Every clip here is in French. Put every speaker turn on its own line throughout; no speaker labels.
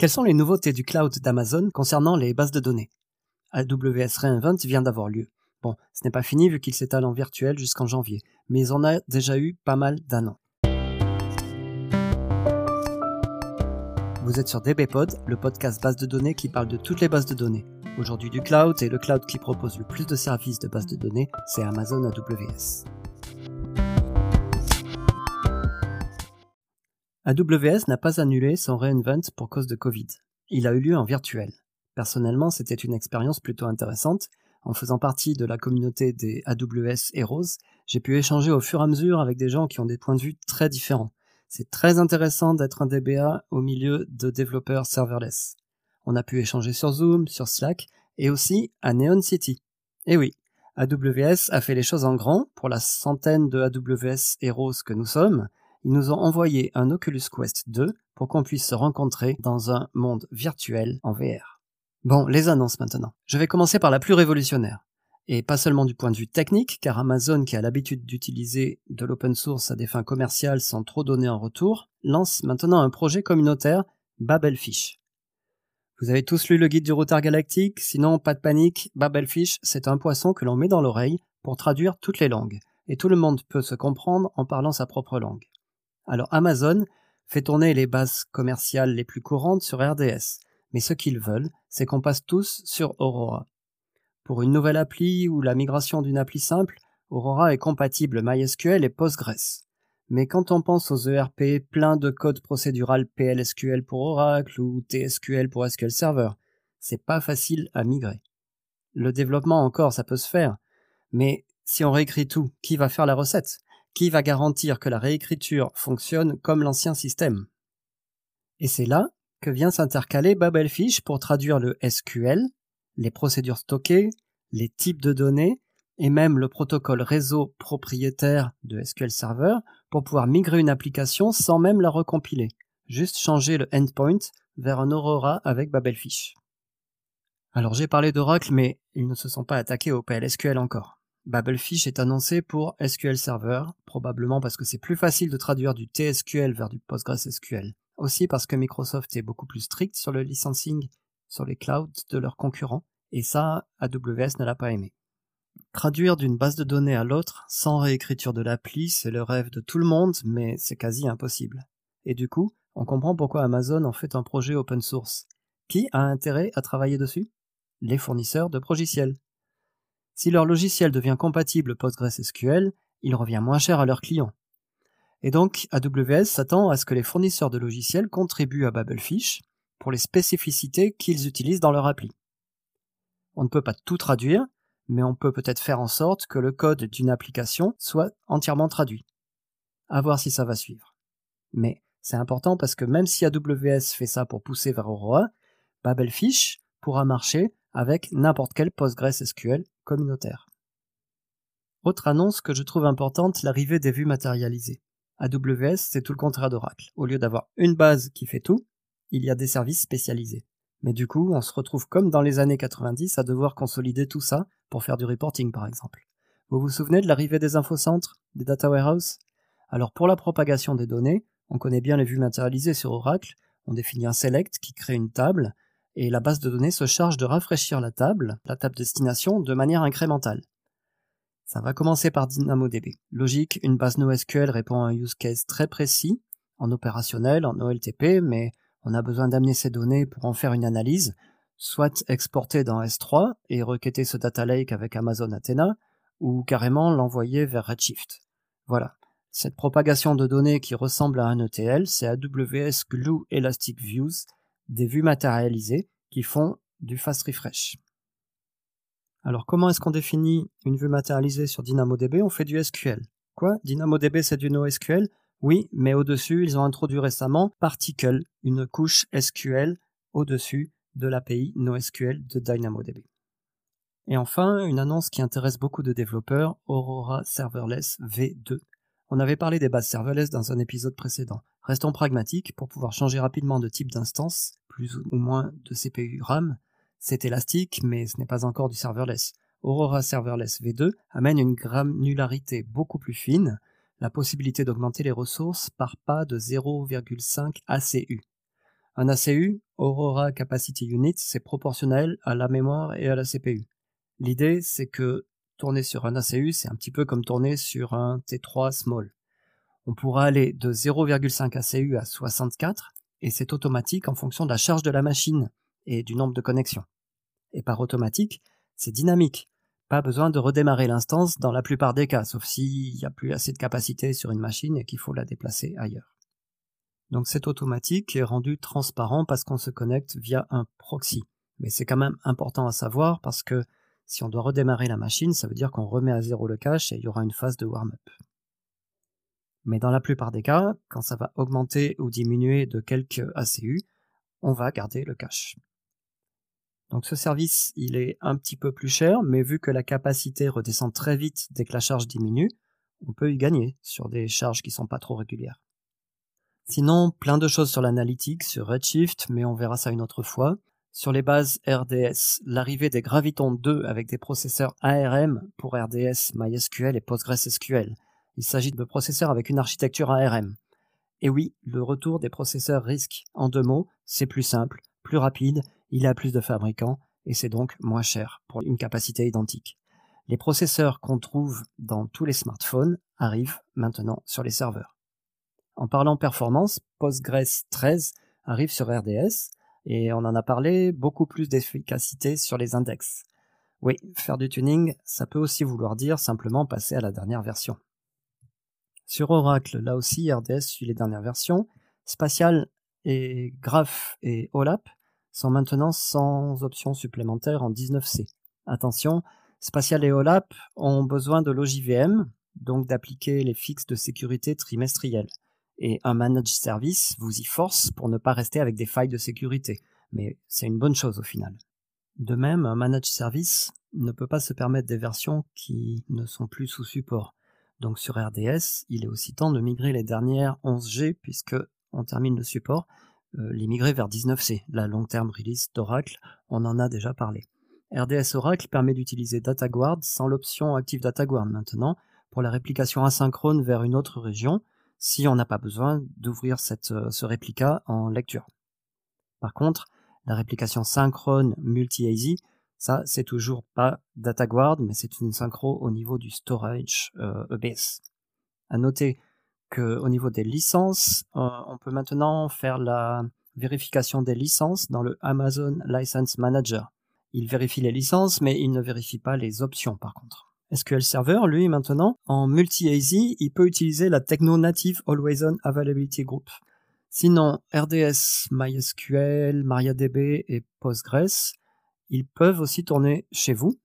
Quelles sont les nouveautés du cloud d'Amazon concernant les bases de données? AWS Reinvent vient d'avoir lieu. Bon, ce n'est pas fini vu qu'il s'étale en virtuel jusqu'en janvier, mais on a déjà eu pas mal d'annonces. Vous êtes sur DBPod, le podcast base de données qui parle de toutes les bases de données. Aujourd'hui du cloud, et le cloud qui propose le plus de services de bases de données, c'est Amazon AWS. AWS n'a pas annulé son reinvent pour cause de Covid. Il a eu lieu en virtuel. Personnellement, c'était une expérience plutôt intéressante. En faisant partie de la communauté des AWS Heroes, j'ai pu échanger au fur et à mesure avec des gens qui ont des points de vue très différents. C'est très intéressant d'être un DBA au milieu de développeurs serverless. On a pu échanger sur Zoom, sur Slack et aussi à Neon City. Et oui, AWS a fait les choses en grand pour la centaine de AWS Heroes que nous sommes. Ils nous ont envoyé un Oculus Quest 2 pour qu'on puisse se rencontrer dans un monde virtuel en VR. Bon, les annonces maintenant. Je vais commencer par la plus révolutionnaire et pas seulement du point de vue technique, car Amazon, qui a l'habitude d'utiliser de l'open source à des fins commerciales sans trop donner en retour, lance maintenant un projet communautaire, Babelfish. Vous avez tous lu le guide du routard galactique, sinon pas de panique, Babelfish, c'est un poisson que l'on met dans l'oreille pour traduire toutes les langues, et tout le monde peut se comprendre en parlant sa propre langue. Alors Amazon fait tourner les bases commerciales les plus courantes sur RDS, mais ce qu'ils veulent, c'est qu'on passe tous sur Aurora. Pour une nouvelle appli ou la migration d'une appli simple, Aurora est compatible MySQL et Postgres. Mais quand on pense aux ERP plein de code procédural PLSQL pour Oracle ou TSQL pour SQL Server, c'est pas facile à migrer. Le développement encore, ça peut se faire. Mais si on réécrit tout, qui va faire la recette? Qui va garantir que la réécriture fonctionne comme l'ancien système? Et c'est là que vient s'intercaler Babelfish pour traduire le SQL les procédures stockées, les types de données et même le protocole réseau propriétaire de SQL Server pour pouvoir migrer une application sans même la recompiler. Juste changer le endpoint vers un Aurora avec Babelfish. Alors j'ai parlé d'Oracle, mais ils ne se sont pas attaqués au PLSQL encore. Babelfish est annoncé pour SQL Server, probablement parce que c'est plus facile de traduire du TSQL vers du PostgreSQL. Aussi parce que Microsoft est beaucoup plus strict sur le licensing sur les clouds de leurs concurrents, et ça, AWS ne l'a pas aimé. Traduire d'une base de données à l'autre sans réécriture de l'appli, c'est le rêve de tout le monde, mais c'est quasi impossible. Et du coup, on comprend pourquoi Amazon en fait un projet open source. Qui a intérêt à travailler dessus? Les fournisseurs de progiciels. Si leur logiciel devient compatible PostgreSQL, il revient moins cher à leurs clients. Et donc, AWS s'attend à ce que les fournisseurs de logiciels contribuent à Babelfish pour les spécificités qu'ils utilisent dans leur appli. On ne peut pas tout traduire, mais on peut peut-être faire en sorte que le code d'une application soit entièrement traduit. À voir si ça va suivre. Mais c'est important parce que même si AWS fait ça pour pousser vers Aurora, Babelfish pourra marcher avec n'importe quel PostgreSQL Autre annonce que je trouve importante, l'arrivée des vues matérialisées. AWS, c'est tout le contraire d'Oracle. Au lieu d'avoir une base qui fait tout, il y a des services spécialisés. Mais du coup, on se retrouve comme dans les années 90 à devoir consolider tout ça pour faire du reporting par exemple. Vous vous souvenez de l'arrivée des infocentres, des data warehouses? Alors pour la propagation des données, on connaît bien les vues matérialisées sur Oracle, on définit un select qui crée une table, et la base de données se charge de rafraîchir la table, la table destination, de manière incrémentale. Ça va commencer par DynamoDB. Logique, une base NoSQL répond à un use case très précis, en opérationnel, en OLTP, mais on a besoin d'amener ces données pour en faire une analyse, soit exporter dans S3 et requêter ce data lake avec Amazon Athena, ou carrément l'envoyer vers Redshift. Voilà. Cette propagation de données qui ressemble à un ETL, c'est AWS Glue Elastic Views, des vues matérialisées qui font du fast refresh. Alors comment est-ce qu'on définit une vue matérialisée sur DynamoDB On fait du SQL. Quoi? DynamoDB c'est du NoSQL? Oui, mais au-dessus, ils ont introduit récemment Particle, une couche SQL au-dessus de l'API NoSQL de DynamoDB. Et enfin, une annonce qui intéresse beaucoup de développeurs, Aurora Serverless V2. On avait parlé des bases serverless dans un épisode précédent. Restons pragmatiques pour pouvoir changer rapidement de type d'instance, plus ou moins de CPU RAM. C'est élastique, mais ce n'est pas encore du serverless. Aurora Serverless V2 amène une granularité beaucoup plus fine, la possibilité d'augmenter les ressources par pas de 0,5 ACU. Un ACU, Aurora Capacity Unit, c'est proportionnel à la mémoire et à la CPU. L'idée, c'est que tourner sur un ACU, c'est un petit peu comme tourner sur un T3 Small. On pourra aller de 0,5 ACU à 64, et c'est automatique en fonction de la charge de la machine et du nombre de connexions. Et par automatique, c'est dynamique. Pas besoin de redémarrer l'instance dans la plupart des cas, sauf s'il n'y a plus assez de capacité sur une machine et qu'il faut la déplacer ailleurs. Donc cet automatique est rendu transparent parce qu'on se connecte via un proxy. Mais c'est quand même important à savoir parce que si on doit redémarrer la machine, ça veut dire qu'on remet à zéro le cache et il y aura une phase de warm-up. Mais dans la plupart des cas, quand ça va augmenter ou diminuer de quelques ACU, on va garder le cache. Donc ce service, il est un petit peu plus cher, mais vu que la capacité redescend très vite dès que la charge diminue, on peut y gagner sur des charges qui sont pas trop régulières. Sinon, plein de choses sur l'analytique, sur Redshift, mais on verra ça une autre fois. Sur les bases RDS, l'arrivée des Graviton 2 avec des processeurs ARM pour RDS, MySQL et PostgreSQL. Il s'agit de processeurs avec une architecture ARM. Et oui, le retour des processeurs RISC. En deux mots, c'est plus simple, plus rapide, il a plus de fabricants, et c'est donc moins cher pour une capacité identique. Les processeurs qu'on trouve dans tous les smartphones arrivent maintenant sur les serveurs. En parlant performance, Postgres 13 arrive sur RDS, et on en a parlé, beaucoup plus d'efficacité sur les index. Oui, faire du tuning, ça peut aussi vouloir dire simplement passer à la dernière version. Sur Oracle, là aussi, RDS suit les dernières versions. Spatial et Graph et OLAP sont maintenant sans option supplémentaire en 19C. Attention, Spatial et OLAP ont besoin de l'OJVM, donc d'appliquer les fixes de sécurité trimestriels et un managed service vous y force pour ne pas rester avec des failles de sécurité. Mais c'est une bonne chose au final. De même, un managed service ne peut pas se permettre des versions qui ne sont plus sous support. Donc sur RDS, il est aussi temps de migrer les dernières 11G puisque on termine le support, euh, les migrer vers 19C, la long term release d'Oracle, on en a déjà parlé. RDS Oracle permet d'utiliser DataGuard sans l'option Active DataGuard maintenant pour la réplication asynchrone vers une autre région, si on n'a pas besoin d'ouvrir euh, ce réplica en lecture. Par contre, la réplication synchrone multi-AZ, ça c'est toujours pas DataGuard, mais c'est une synchro au niveau du storage euh, EBS. À noter qu'au niveau des licences, euh, on peut maintenant faire la vérification des licences dans le Amazon License Manager. Il vérifie les licences, mais il ne vérifie pas les options par contre. SQL Server, lui, maintenant, en multi-AZ, il peut utiliser la Techno Native Always On Availability Group. Sinon, RDS, MySQL, MariaDB et Postgres, ils peuvent aussi tourner chez vous,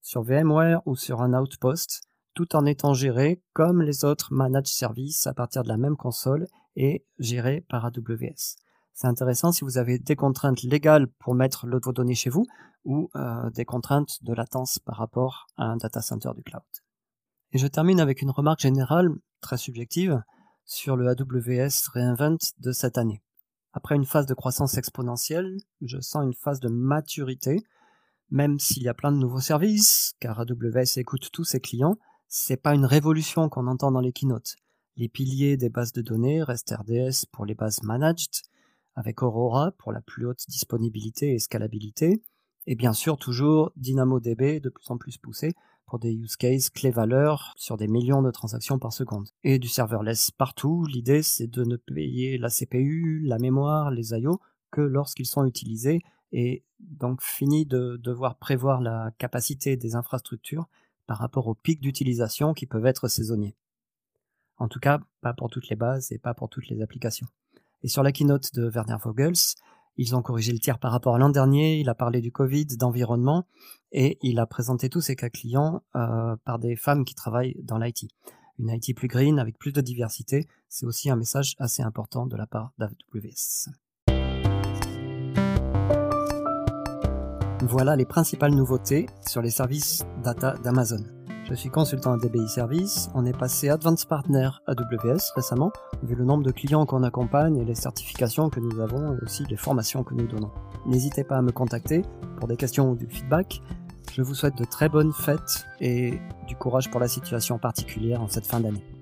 sur VMware ou sur un Outpost, tout en étant gérés comme les autres managed services à partir de la même console et gérés par AWS. C'est intéressant si vous avez des contraintes légales pour mettre vos données chez vous ou euh, des contraintes de latence par rapport à un data center du cloud. Et je termine avec une remarque générale, très subjective, sur le AWS Reinvent de cette année. Après une phase de croissance exponentielle, je sens une phase de maturité, même s'il y a plein de nouveaux services, car AWS écoute tous ses clients, c'est pas une révolution qu'on entend dans les keynotes. Les piliers des bases de données restent RDS pour les bases managed, avec Aurora pour la plus haute disponibilité et scalabilité, et bien sûr toujours DynamoDB de plus en plus poussé pour des use cases clés-valeurs sur des millions de transactions par seconde. Et du serverless partout, l'idée c'est de ne payer la CPU, la mémoire, les IO que lorsqu'ils sont utilisés et donc fini de devoir prévoir la capacité des infrastructures par rapport aux pics d'utilisation qui peuvent être saisonniers. En tout cas, pas pour toutes les bases et pas pour toutes les applications. Et sur la keynote de Werner Vogels, ils ont corrigé le tir par rapport à l'an dernier, il a parlé du Covid, d'environnement, et il a présenté tous ses cas clients euh, par des femmes qui travaillent dans l'IT. Une IT plus green, avec plus de diversité, c'est aussi un message assez important de la part d'AWS. Voilà les principales nouveautés sur les services data d'Amazon. Je suis consultant à DBI Service. On est passé Advanced Partner AWS récemment, vu le nombre de clients qu'on accompagne et les certifications que nous avons et aussi les formations que nous donnons. N'hésitez pas à me contacter pour des questions ou du feedback. Je vous souhaite de très bonnes fêtes et du courage pour la situation particulière en cette fin d'année.